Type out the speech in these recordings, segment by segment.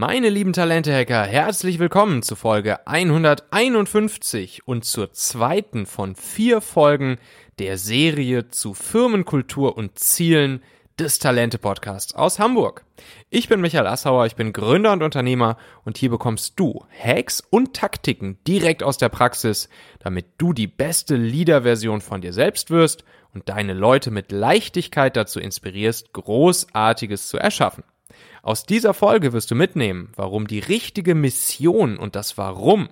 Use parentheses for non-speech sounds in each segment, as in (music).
Meine lieben Talente-Hacker, herzlich willkommen zu Folge 151 und zur zweiten von vier Folgen der Serie zu Firmenkultur und Zielen des Talente-Podcasts aus Hamburg. Ich bin Michael Assauer, ich bin Gründer und Unternehmer und hier bekommst du Hacks und Taktiken direkt aus der Praxis, damit du die beste Leader-Version von dir selbst wirst und deine Leute mit Leichtigkeit dazu inspirierst, Großartiges zu erschaffen. Aus dieser Folge wirst du mitnehmen, warum die richtige Mission und das Warum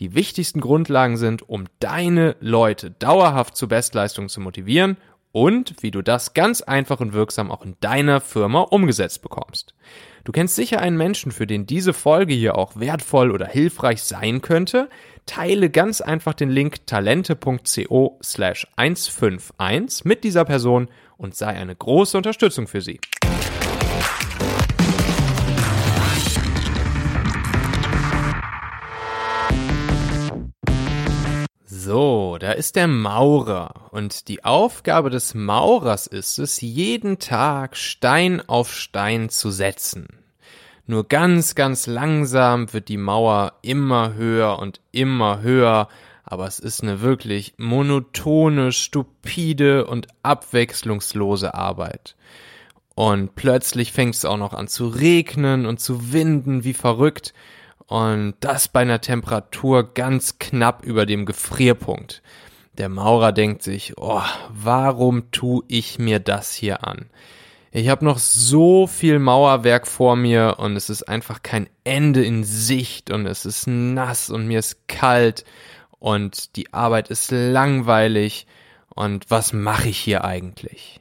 die wichtigsten Grundlagen sind, um deine Leute dauerhaft zur Bestleistung zu motivieren und wie du das ganz einfach und wirksam auch in deiner Firma umgesetzt bekommst. Du kennst sicher einen Menschen, für den diese Folge hier auch wertvoll oder hilfreich sein könnte. Teile ganz einfach den Link talente.co slash 151 mit dieser Person und sei eine große Unterstützung für sie. So, da ist der Maurer und die Aufgabe des Maurers ist es, jeden Tag Stein auf Stein zu setzen. Nur ganz, ganz langsam wird die Mauer immer höher und immer höher, aber es ist eine wirklich monotone, stupide und abwechslungslose Arbeit. Und plötzlich fängt es auch noch an zu regnen und zu winden wie verrückt und das bei einer Temperatur ganz knapp über dem Gefrierpunkt. Der Maurer denkt sich, oh, warum tu ich mir das hier an? Ich habe noch so viel Mauerwerk vor mir und es ist einfach kein Ende in Sicht und es ist nass und mir ist kalt und die Arbeit ist langweilig und was mache ich hier eigentlich?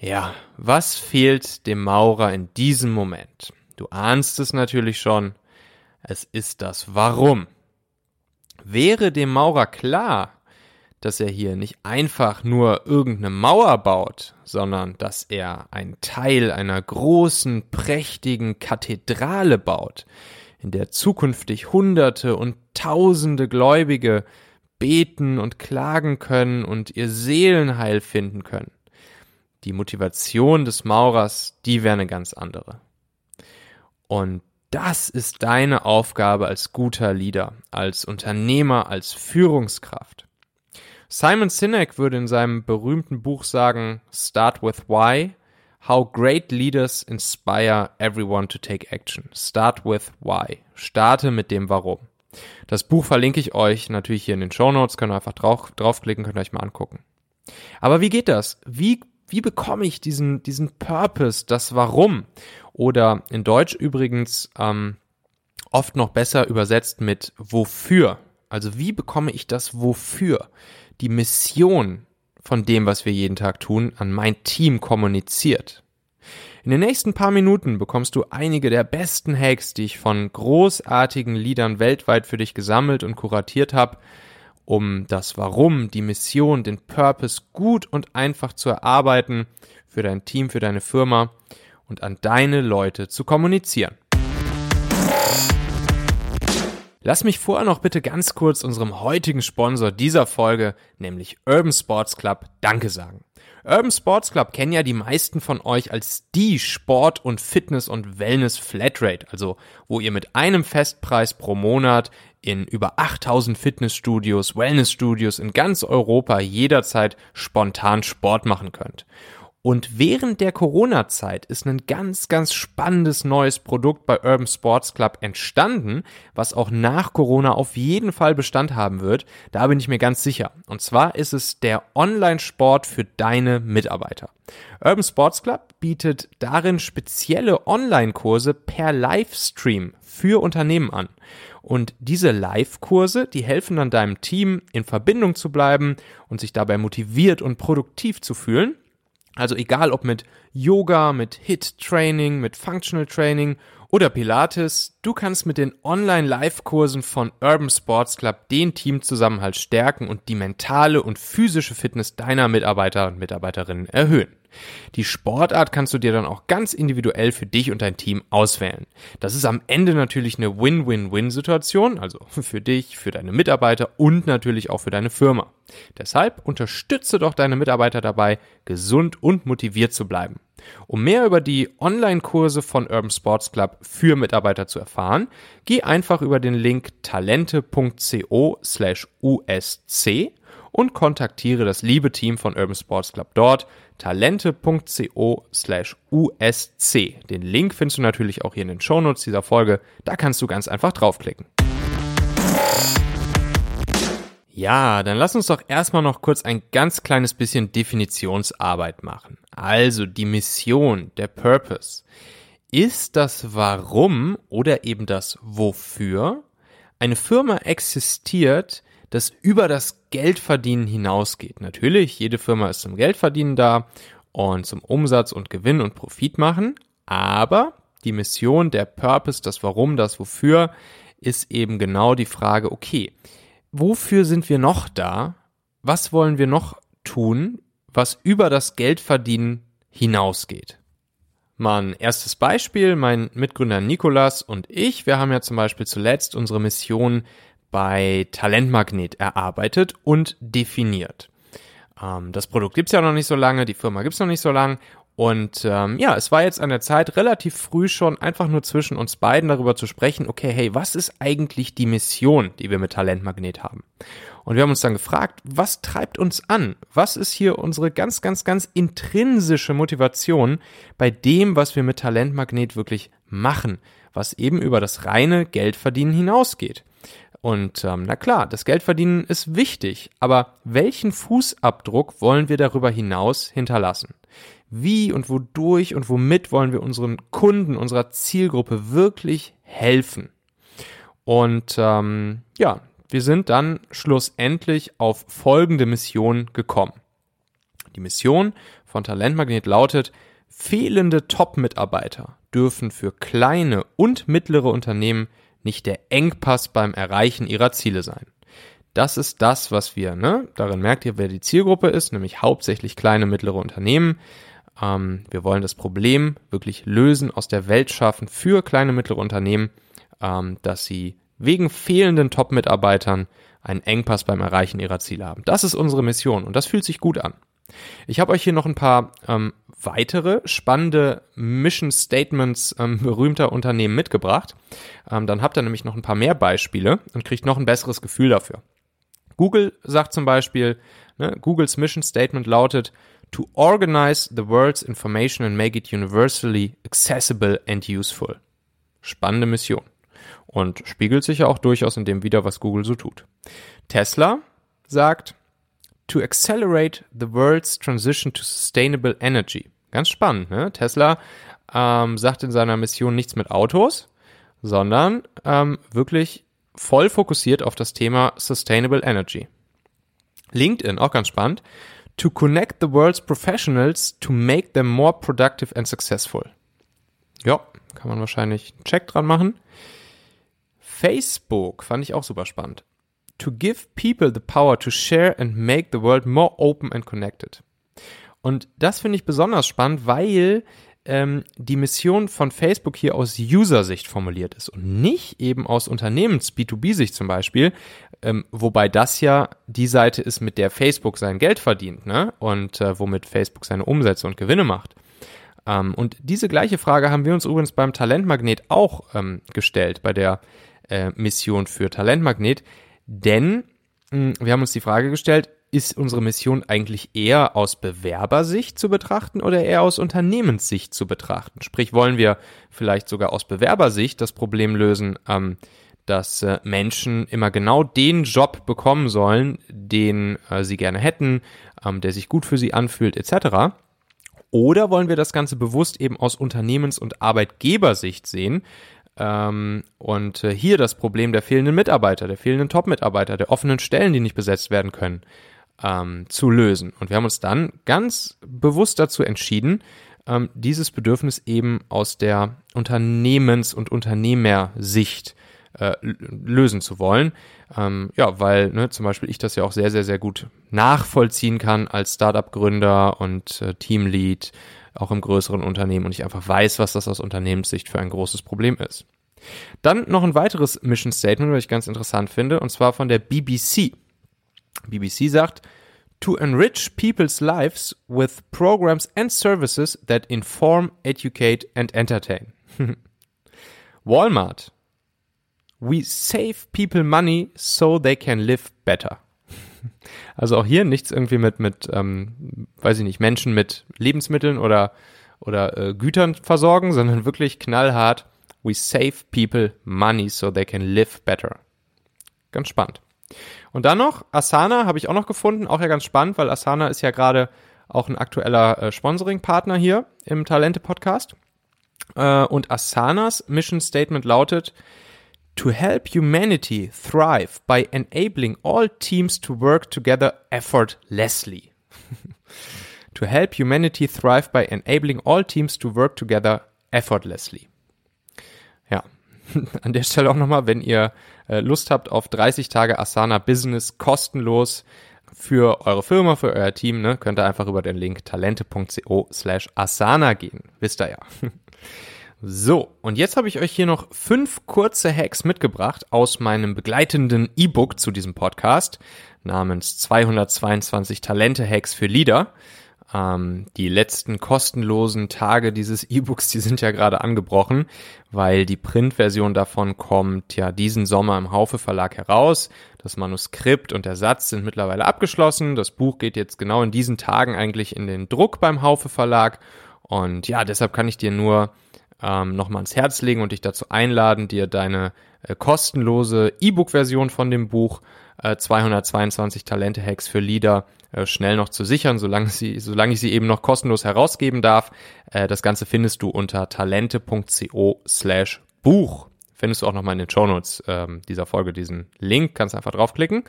Ja, was fehlt dem Maurer in diesem Moment? Du ahnst es natürlich schon. Es ist das Warum. Wäre dem Maurer klar, dass er hier nicht einfach nur irgendeine Mauer baut, sondern dass er ein Teil einer großen, prächtigen Kathedrale baut, in der zukünftig Hunderte und Tausende Gläubige beten und klagen können und ihr Seelenheil finden können. Die Motivation des Maurers, die wäre eine ganz andere. Und das ist deine Aufgabe als guter Leader, als Unternehmer, als Führungskraft. Simon Sinek würde in seinem berühmten Buch sagen, Start with Why, How Great Leaders Inspire Everyone to Take Action. Start with Why. Starte mit dem Warum. Das Buch verlinke ich euch natürlich hier in den Show Notes, könnt ihr einfach drauf, draufklicken, könnt ihr euch mal angucken. Aber wie geht das? Wie wie bekomme ich diesen, diesen Purpose, das Warum? Oder in Deutsch übrigens ähm, oft noch besser übersetzt mit Wofür. Also wie bekomme ich das Wofür? Die Mission von dem, was wir jeden Tag tun, an mein Team kommuniziert. In den nächsten paar Minuten bekommst du einige der besten Hacks, die ich von großartigen Liedern weltweit für dich gesammelt und kuratiert habe, um das Warum, die Mission, den Purpose gut und einfach zu erarbeiten für dein Team, für deine Firma und an deine Leute zu kommunizieren. Lass mich vorher noch bitte ganz kurz unserem heutigen Sponsor dieser Folge, nämlich Urban Sports Club, Danke sagen. Urban Sports Club kennen ja die meisten von euch als die Sport- und Fitness- und Wellness-Flatrate, also wo ihr mit einem Festpreis pro Monat in über 8000 Fitnessstudios, Wellnessstudios in ganz Europa jederzeit spontan Sport machen könnt. Und während der Corona-Zeit ist ein ganz, ganz spannendes neues Produkt bei Urban Sports Club entstanden, was auch nach Corona auf jeden Fall Bestand haben wird. Da bin ich mir ganz sicher. Und zwar ist es der Online-Sport für deine Mitarbeiter. Urban Sports Club bietet darin spezielle Online-Kurse per Livestream für Unternehmen an. Und diese Live-Kurse, die helfen dann deinem Team in Verbindung zu bleiben und sich dabei motiviert und produktiv zu fühlen. Also egal ob mit Yoga, mit Hit-Training, mit Functional Training oder Pilates, du kannst mit den Online-Live-Kursen von Urban Sports Club den Teamzusammenhalt stärken und die mentale und physische Fitness deiner Mitarbeiter und Mitarbeiterinnen erhöhen. Die Sportart kannst du dir dann auch ganz individuell für dich und dein Team auswählen. Das ist am Ende natürlich eine Win-Win-Win-Situation, also für dich, für deine Mitarbeiter und natürlich auch für deine Firma. Deshalb unterstütze doch deine Mitarbeiter dabei, gesund und motiviert zu bleiben. Um mehr über die Online-Kurse von Urban Sports Club für Mitarbeiter zu erfahren, geh einfach über den Link talente.co slash usc und kontaktiere das liebe Team von Urban Sports Club dort, talente.co slash usc. Den Link findest du natürlich auch hier in den Shownotes dieser Folge, da kannst du ganz einfach draufklicken. Ja, dann lass uns doch erstmal noch kurz ein ganz kleines bisschen Definitionsarbeit machen. Also die Mission, der Purpose. Ist das Warum oder eben das Wofür eine Firma existiert, das über das Geldverdienen hinausgeht? Natürlich, jede Firma ist zum Geldverdienen da und zum Umsatz und Gewinn und Profit machen, aber die Mission, der Purpose, das Warum, das Wofür ist eben genau die Frage, okay, wofür sind wir noch da? Was wollen wir noch tun, was über das Geldverdienen hinausgeht? Mal ein erstes Beispiel, mein Mitgründer Nikolas und ich, wir haben ja zum Beispiel zuletzt unsere Mission bei Talentmagnet erarbeitet und definiert. Ähm, das Produkt gibt's ja noch nicht so lange, die Firma gibt's noch nicht so lange und ähm, ja, es war jetzt an der Zeit, relativ früh schon einfach nur zwischen uns beiden darüber zu sprechen, okay, hey, was ist eigentlich die Mission, die wir mit Talentmagnet haben? Und wir haben uns dann gefragt, was treibt uns an? Was ist hier unsere ganz, ganz, ganz intrinsische Motivation bei dem, was wir mit Talentmagnet wirklich machen, was eben über das reine Geldverdienen hinausgeht? Und ähm, na klar, das Geldverdienen ist wichtig, aber welchen Fußabdruck wollen wir darüber hinaus hinterlassen? Wie und wodurch und womit wollen wir unseren Kunden, unserer Zielgruppe wirklich helfen? Und ähm, ja, wir sind dann schlussendlich auf folgende Mission gekommen. Die Mission von Talentmagnet lautet, fehlende Top-Mitarbeiter dürfen für kleine und mittlere Unternehmen nicht der Engpass beim Erreichen ihrer Ziele sein. Das ist das, was wir, ne? Darin merkt ihr, wer die Zielgruppe ist, nämlich hauptsächlich kleine, mittlere Unternehmen. Ähm, wir wollen das Problem wirklich lösen, aus der Welt schaffen für kleine, mittlere Unternehmen, ähm, dass sie wegen fehlenden Top-Mitarbeitern einen Engpass beim Erreichen ihrer Ziele haben. Das ist unsere Mission und das fühlt sich gut an. Ich habe euch hier noch ein paar ähm, weitere spannende Mission Statements ähm, berühmter Unternehmen mitgebracht. Ähm, dann habt ihr nämlich noch ein paar mehr Beispiele und kriegt noch ein besseres Gefühl dafür. Google sagt zum Beispiel, ne, Googles Mission Statement lautet, to organize the world's information and make it universally accessible and useful. Spannende Mission. Und spiegelt sich ja auch durchaus in dem wieder, was Google so tut. Tesla sagt, to accelerate the world's transition to sustainable energy. Ganz spannend, ne? Tesla ähm, sagt in seiner Mission nichts mit Autos, sondern ähm, wirklich voll fokussiert auf das Thema Sustainable Energy. LinkedIn, auch ganz spannend, to connect the world's professionals to make them more productive and successful. Ja, kann man wahrscheinlich einen Check dran machen. Facebook fand ich auch super spannend. To give people the power to share and make the world more open and connected. Und das finde ich besonders spannend, weil ähm, die Mission von Facebook hier aus User-Sicht formuliert ist und nicht eben aus Unternehmens-B2B-Sicht zum Beispiel, ähm, wobei das ja die Seite ist, mit der Facebook sein Geld verdient, ne? Und äh, womit Facebook seine Umsätze und Gewinne macht. Ähm, und diese gleiche Frage haben wir uns übrigens beim Talentmagnet auch ähm, gestellt, bei der äh, Mission für Talentmagnet. Denn hm, wir haben uns die Frage gestellt, ist unsere Mission eigentlich eher aus Bewerbersicht zu betrachten oder eher aus Unternehmenssicht zu betrachten? Sprich, wollen wir vielleicht sogar aus Bewerbersicht das Problem lösen, ähm, dass äh, Menschen immer genau den Job bekommen sollen, den äh, sie gerne hätten, ähm, der sich gut für sie anfühlt, etc. Oder wollen wir das Ganze bewusst eben aus Unternehmens- und Arbeitgebersicht sehen ähm, und äh, hier das Problem der fehlenden Mitarbeiter, der fehlenden Top-Mitarbeiter, der offenen Stellen, die nicht besetzt werden können, ähm, zu lösen? Und wir haben uns dann ganz bewusst dazu entschieden, ähm, dieses Bedürfnis eben aus der Unternehmens- und Unternehmersicht äh, lösen zu wollen. Ähm, ja, weil ne, zum Beispiel ich das ja auch sehr, sehr, sehr gut nachvollziehen kann als Startup-Gründer und äh, Teamlead, auch im größeren Unternehmen und ich einfach weiß, was das aus Unternehmenssicht für ein großes Problem ist. Dann noch ein weiteres Mission Statement, was ich ganz interessant finde, und zwar von der BBC. BBC sagt, to enrich people's lives with programs and services that inform, educate and entertain. (laughs) Walmart. We save people money so they can live better. Also auch hier nichts irgendwie mit, mit ähm, weiß ich nicht, Menschen mit Lebensmitteln oder, oder äh, Gütern versorgen, (laughs) sondern wirklich knallhart. We save people money so they can live better. Ganz spannend. Und dann noch Asana habe ich auch noch gefunden, auch ja ganz spannend, weil Asana ist ja gerade auch ein aktueller äh, Sponsoring-Partner hier im Talente-Podcast. Äh, und Asanas Mission Statement lautet, to help humanity thrive by enabling all teams to work together effortlessly. (laughs) to help humanity thrive by enabling all teams to work together effortlessly. Ja, (laughs) an der Stelle auch nochmal, wenn ihr äh, Lust habt auf 30 Tage Asana Business kostenlos für eure Firma, für euer Team, ne, könnt ihr einfach über den Link talente.co slash Asana gehen. Wisst ihr ja. (laughs) So, und jetzt habe ich euch hier noch fünf kurze Hacks mitgebracht aus meinem begleitenden E-Book zu diesem Podcast namens 222 Talente-Hacks für Leader. Ähm, die letzten kostenlosen Tage dieses (laughs) E-Books, die sind ja gerade angebrochen, weil die Printversion davon kommt ja diesen Sommer im Haufe Verlag heraus. Das Manuskript und der Satz sind mittlerweile abgeschlossen. Das Buch geht jetzt genau in diesen Tagen eigentlich in den Druck beim Haufe Verlag. Und ja, deshalb kann ich dir nur ähm, nochmal ans Herz legen und dich dazu einladen, dir deine äh, kostenlose E-Book-Version von dem Buch äh, 222 Talente-Hacks für Leader äh, schnell noch zu sichern, solange, sie, solange ich sie eben noch kostenlos herausgeben darf. Äh, das Ganze findest du unter talente.co slash Buch. Findest du auch nochmal in den Shownotes ähm, dieser Folge diesen Link, kannst einfach draufklicken.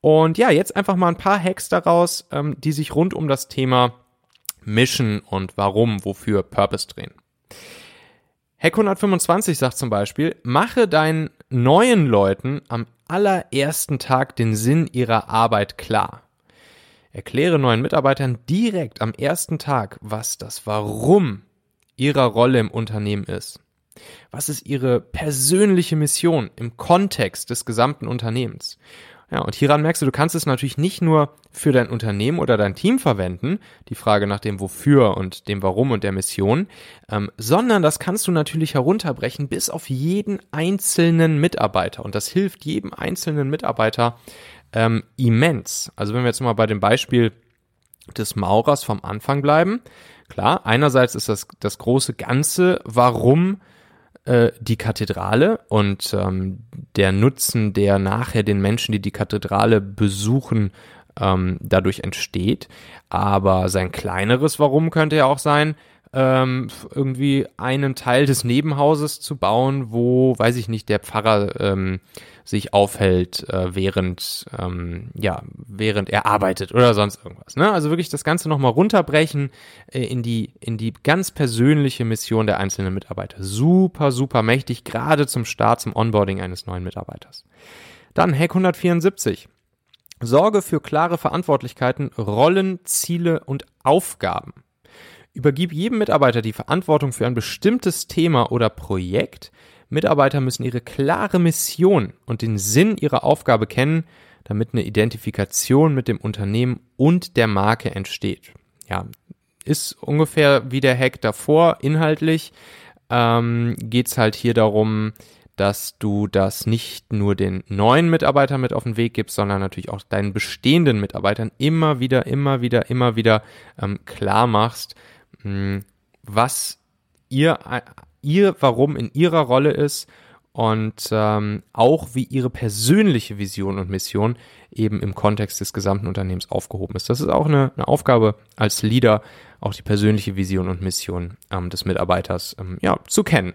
Und ja, jetzt einfach mal ein paar Hacks daraus, ähm, die sich rund um das Thema Mission und warum, wofür Purpose drehen. Hack 125 sagt zum Beispiel, mache deinen neuen Leuten am allerersten Tag den Sinn ihrer Arbeit klar. Erkläre neuen Mitarbeitern direkt am ersten Tag, was das Warum ihrer Rolle im Unternehmen ist. Was ist ihre persönliche Mission im Kontext des gesamten Unternehmens? Ja, und hieran merkst du, du kannst es natürlich nicht nur für dein Unternehmen oder dein Team verwenden, die Frage nach dem Wofür und dem Warum und der Mission, ähm, sondern das kannst du natürlich herunterbrechen bis auf jeden einzelnen Mitarbeiter. Und das hilft jedem einzelnen Mitarbeiter ähm, immens. Also wenn wir jetzt mal bei dem Beispiel des Maurers vom Anfang bleiben, klar, einerseits ist das das große Ganze, warum äh, die Kathedrale und ähm, der Nutzen, der nachher den Menschen, die die Kathedrale besuchen, ähm, dadurch entsteht. Aber sein kleineres Warum könnte ja auch sein, ähm, irgendwie einen Teil des Nebenhauses zu bauen, wo, weiß ich nicht, der Pfarrer ähm, sich aufhält, äh, während, ähm, ja, während er arbeitet oder sonst irgendwas. Ne? Also wirklich das Ganze nochmal runterbrechen äh, in, die, in die ganz persönliche Mission der einzelnen Mitarbeiter. Super, super mächtig, gerade zum Start, zum Onboarding eines neuen Mitarbeiters. Dann Hack 174. Sorge für klare Verantwortlichkeiten, Rollen, Ziele und Aufgaben. Übergib jedem Mitarbeiter die Verantwortung für ein bestimmtes Thema oder Projekt, Mitarbeiter müssen ihre klare Mission und den Sinn ihrer Aufgabe kennen, damit eine Identifikation mit dem Unternehmen und der Marke entsteht. Ja, ist ungefähr wie der Hack davor. Inhaltlich ähm, geht es halt hier darum, dass du das nicht nur den neuen Mitarbeitern mit auf den Weg gibst, sondern natürlich auch deinen bestehenden Mitarbeitern immer wieder, immer wieder, immer wieder ähm, klar machst, mh, hm, was ihr ihr Warum in ihrer Rolle ist und ähm, auch wie ihre persönliche Vision und Mission eben im Kontext des gesamten Unternehmens aufgehoben ist. Das ist auch eine, eine Aufgabe als Leader, auch die persönliche Vision und Mission ähm, des Mitarbeiters ähm, ja, zu kennen.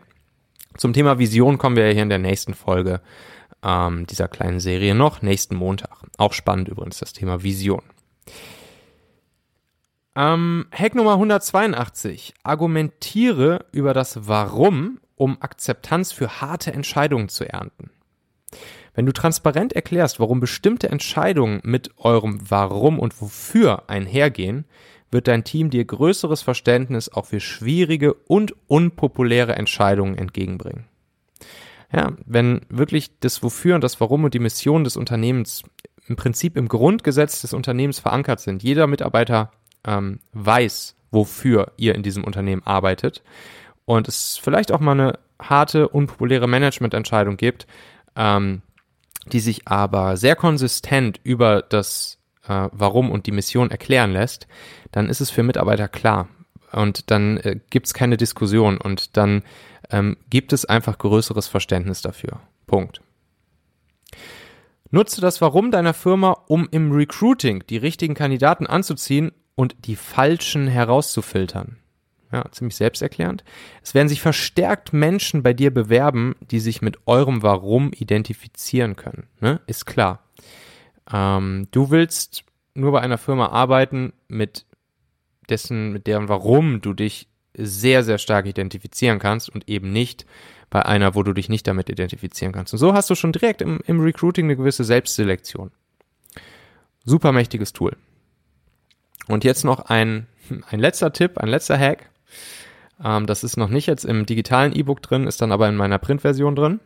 Zum Thema Vision kommen wir hier in der nächsten Folge ähm, dieser kleinen Serie noch, nächsten Montag. Auch spannend übrigens das Thema Vision. Ähm, Hack Nummer 182. Argumentiere über das Warum, um Akzeptanz für harte Entscheidungen zu ernten. Wenn du transparent erklärst, warum bestimmte Entscheidungen mit eurem Warum und Wofür einhergehen, wird dein Team dir größeres Verständnis auch für schwierige und unpopuläre Entscheidungen entgegenbringen. Ja, wenn wirklich das Wofür und das Warum und die Mission des Unternehmens im Prinzip im Grundgesetz des Unternehmens verankert sind. Jeder Mitarbeiter ähm, weiß, wofür ihr in diesem Unternehmen arbeitet und es vielleicht auch mal eine harte, unpopuläre Managemententscheidung gibt, ähm, die sich aber sehr konsistent über das äh, Warum und die Mission erklären lässt, dann ist es für Mitarbeiter klar. Und dann äh, gibt es keine Diskussion und dann ähm, gibt es einfach größeres Verständnis dafür. Punkt. Nutze das Warum deiner Firma, um im Recruiting die richtigen Kandidaten anzuziehen und die falschen herauszufiltern. Ja, ziemlich selbsterklärend. Es werden sich verstärkt Menschen bei dir bewerben, die sich mit eurem Warum identifizieren können. Ne? Ist klar. Ähm, du willst nur bei einer Firma arbeiten, mit dessen, mit deren Warum du dich sehr, sehr stark identifizieren kannst und eben nicht bei einer, wo du dich nicht damit identifizieren kannst. Und so hast du schon direkt im, im Recruiting eine gewisse Selbstselektion. Super mächtiges Tool. Und jetzt noch ein, (laughs) ein letzter Tipp, ein letzter Hack. Ähm, das ist noch nicht jetzt im digitalen E-Book drin, ist dann aber in meiner Printversion drin.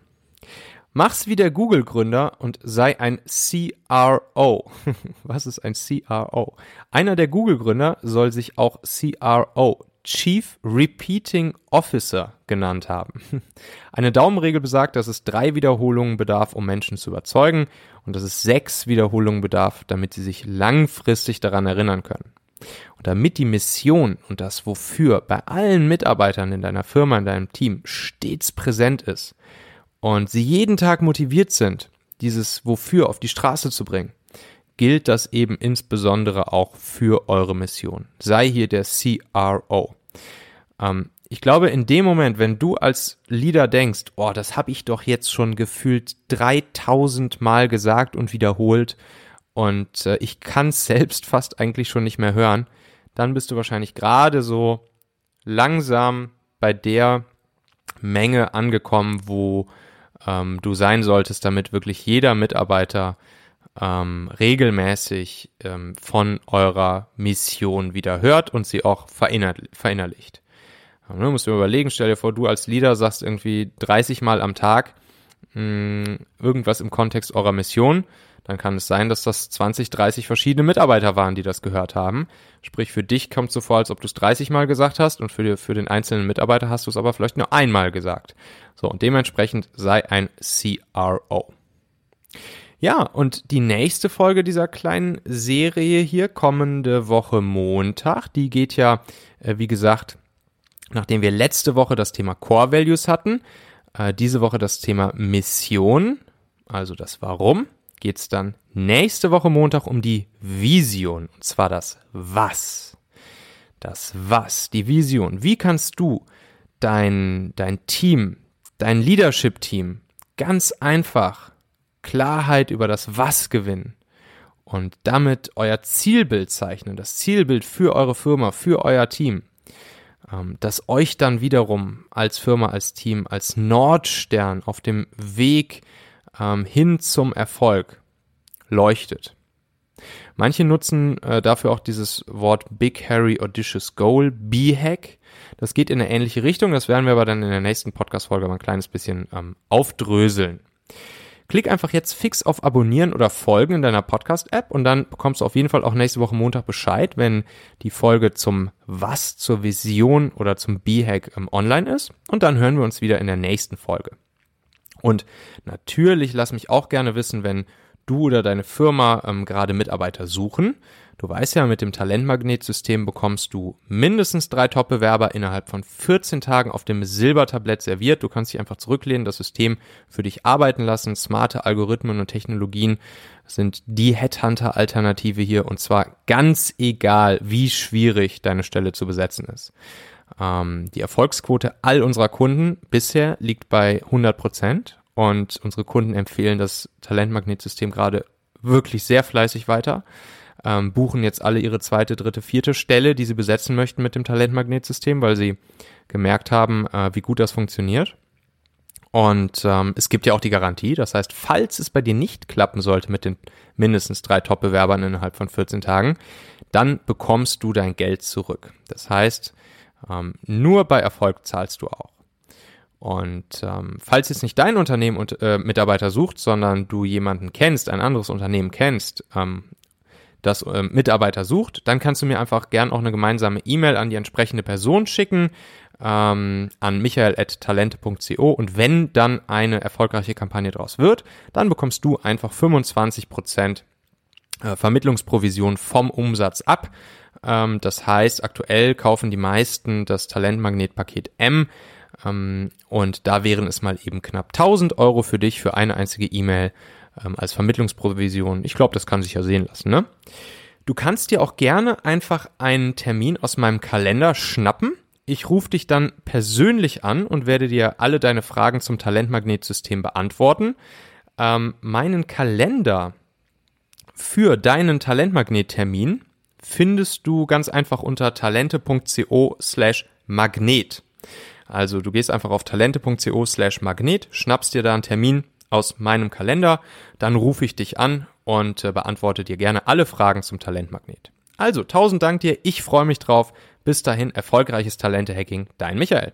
Mach's wie der Google-Gründer und sei ein CRO. (laughs) Was ist ein CRO? Einer der Google-Gründer soll sich auch CRO, Chief Repeating Officer, genannt haben. Eine Daumenregel besagt, dass es drei Wiederholungen bedarf, um Menschen zu überzeugen und dass es sechs Wiederholungen bedarf, damit sie sich langfristig daran erinnern können. Und damit die Mission und das Wofür bei allen Mitarbeitern in deiner Firma, in deinem Team stets präsent ist und sie jeden Tag motiviert sind, dieses Wofür auf die Straße zu bringen, gilt das eben insbesondere auch für eure Mission. Sei hier der CRO. Ähm, ich glaube, in dem Moment, wenn du als Leader denkst, oh, das habe ich doch jetzt schon gefühlt 3000 Mal gesagt und wiederholt und äh, ich kann es (laughs) selbst fast eigentlich schon nicht mehr hören, dann bist du wahrscheinlich gerade so langsam bei der Menge angekommen, wo ähm, du sein solltest, damit wirklich jeder Mitarbeiter ähm, regelmäßig ähm, von eurer Mission wieder hört und sie auch verinner verinnerlicht. Ja, ne, musst du überlegen, stell dir vor, du als Leader sagst irgendwie 30 Mal am Tag mh, hm, irgendwas im Kontext eurer Mission dann kann es sein, dass das 20, 30 verschiedene Mitarbeiter waren, die das gehört haben. Sprich, für dich kommt es so vor, als ob du es 30 Mal gesagt hast und für, die, für den einzelnen Mitarbeiter hast du es aber vielleicht nur einmal gesagt. So, und dementsprechend sei ein CRO. Ja, und die nächste Folge dieser kleinen Serie hier, kommende Woche Montag, die geht ja, äh, wie gesagt, nachdem wir letzte Woche das Thema Core Values hatten, äh, diese Woche das Thema Mission, also das Warum geht es dann nächste Woche Montag um die Vision. Und zwar das Was. Das Was, die Vision. Wie kannst du dein, dein Team, dein Leadership-Team ganz einfach Klarheit über das Was gewinnen und damit euer Zielbild zeichnen, das Zielbild für eure Firma, für euer Team, ähm, das euch dann wiederum als Firma, als Team, als Nordstern auf dem Weg ähm, hin zum Erfolg leuchtet. Manche nutzen äh, dafür auch dieses Wort Big Harry Audacious Goal, B-Hack. Das geht in eine ähnliche Richtung, das werden wir aber dann in der nächsten Podcast-Folge mal ein kleines bisschen ähm, aufdröseln. Klick einfach jetzt fix auf Abonnieren oder Folgen in deiner Podcast-App und dann bekommst du auf jeden Fall auch nächste Woche Montag Bescheid, wenn die Folge zum Was, zur Vision oder zum B-Hack ähm, online ist. Und dann hören wir uns wieder in der nächsten Folge. Und natürlich lass mich auch gerne wissen, wenn du oder deine Firma ähm, gerade Mitarbeiter suchen. Du weißt ja, mit dem Talentmagnetsystem bekommst du mindestens drei Top-Bewerber innerhalb von 14 Tagen auf dem Silbertablett serviert. Du kannst dich einfach zurücklehnen, das System für dich arbeiten lassen. Smarte Algorithmen und Technologien sind die Headhunter-Alternative hier und zwar ganz egal, wie schwierig deine Stelle zu besetzen ist. Ähm, die Erfolgsquote all unserer Kunden bisher liegt bei 100 Prozent und unsere Kunden empfehlen das Talentmagnetsystem gerade wirklich sehr fleißig weiter. Ähm, buchen jetzt alle ihre zweite, dritte, vierte Stelle, die sie besetzen möchten mit dem Talentmagnetsystem, weil sie gemerkt haben, äh, wie gut das funktioniert. Und ähm, es gibt ja auch die Garantie. Das heißt, falls es bei dir nicht klappen sollte mit den mindestens drei Top-Bewerbern innerhalb von 14 Tagen, dann bekommst du dein Geld zurück. Das heißt, ähm, nur bei Erfolg zahlst du auch. Und ähm, falls jetzt nicht dein Unternehmen und äh, Mitarbeiter sucht, sondern du jemanden kennst, ein anderes Unternehmen kennst, ähm, das äh, Mitarbeiter sucht, dann kannst du mir einfach gern auch eine gemeinsame E-Mail an die entsprechende Person schicken, ähm, an michael.talente.co und wenn dann eine erfolgreiche Kampagne daraus wird, dann bekommst du einfach 25 Prozent äh, Vermittlungsprovision vom Umsatz ab. Ähm, das heißt, aktuell kaufen die meisten das Talentmagnetpaket M. Ähm, und da wären es mal eben knapp 1000 Euro für dich für eine einzige E-Mail ähm, als Vermittlungsprovision. Ich glaube, das kann sich ja sehen lassen, ne? Du kannst dir auch gerne einfach einen Termin aus meinem Kalender schnappen. Ich rufe dich dann persönlich an und werde dir alle deine Fragen zum Talentmagnetsystem beantworten. Ähm, meinen Kalender für deinen Talentmagnet-Termin findest du ganz einfach unter talente.co slash magnet. Also du gehst einfach auf talente.co slash magnet, schnappst dir da einen Termin aus meinem Kalender, dann rufe ich dich an und äh, beantworte dir gerne alle Fragen zum Talentmagnet. Also tausend Dank dir, ich freue mich drauf. Bis dahin erfolgreiches Talente-Hacking, dein Michael.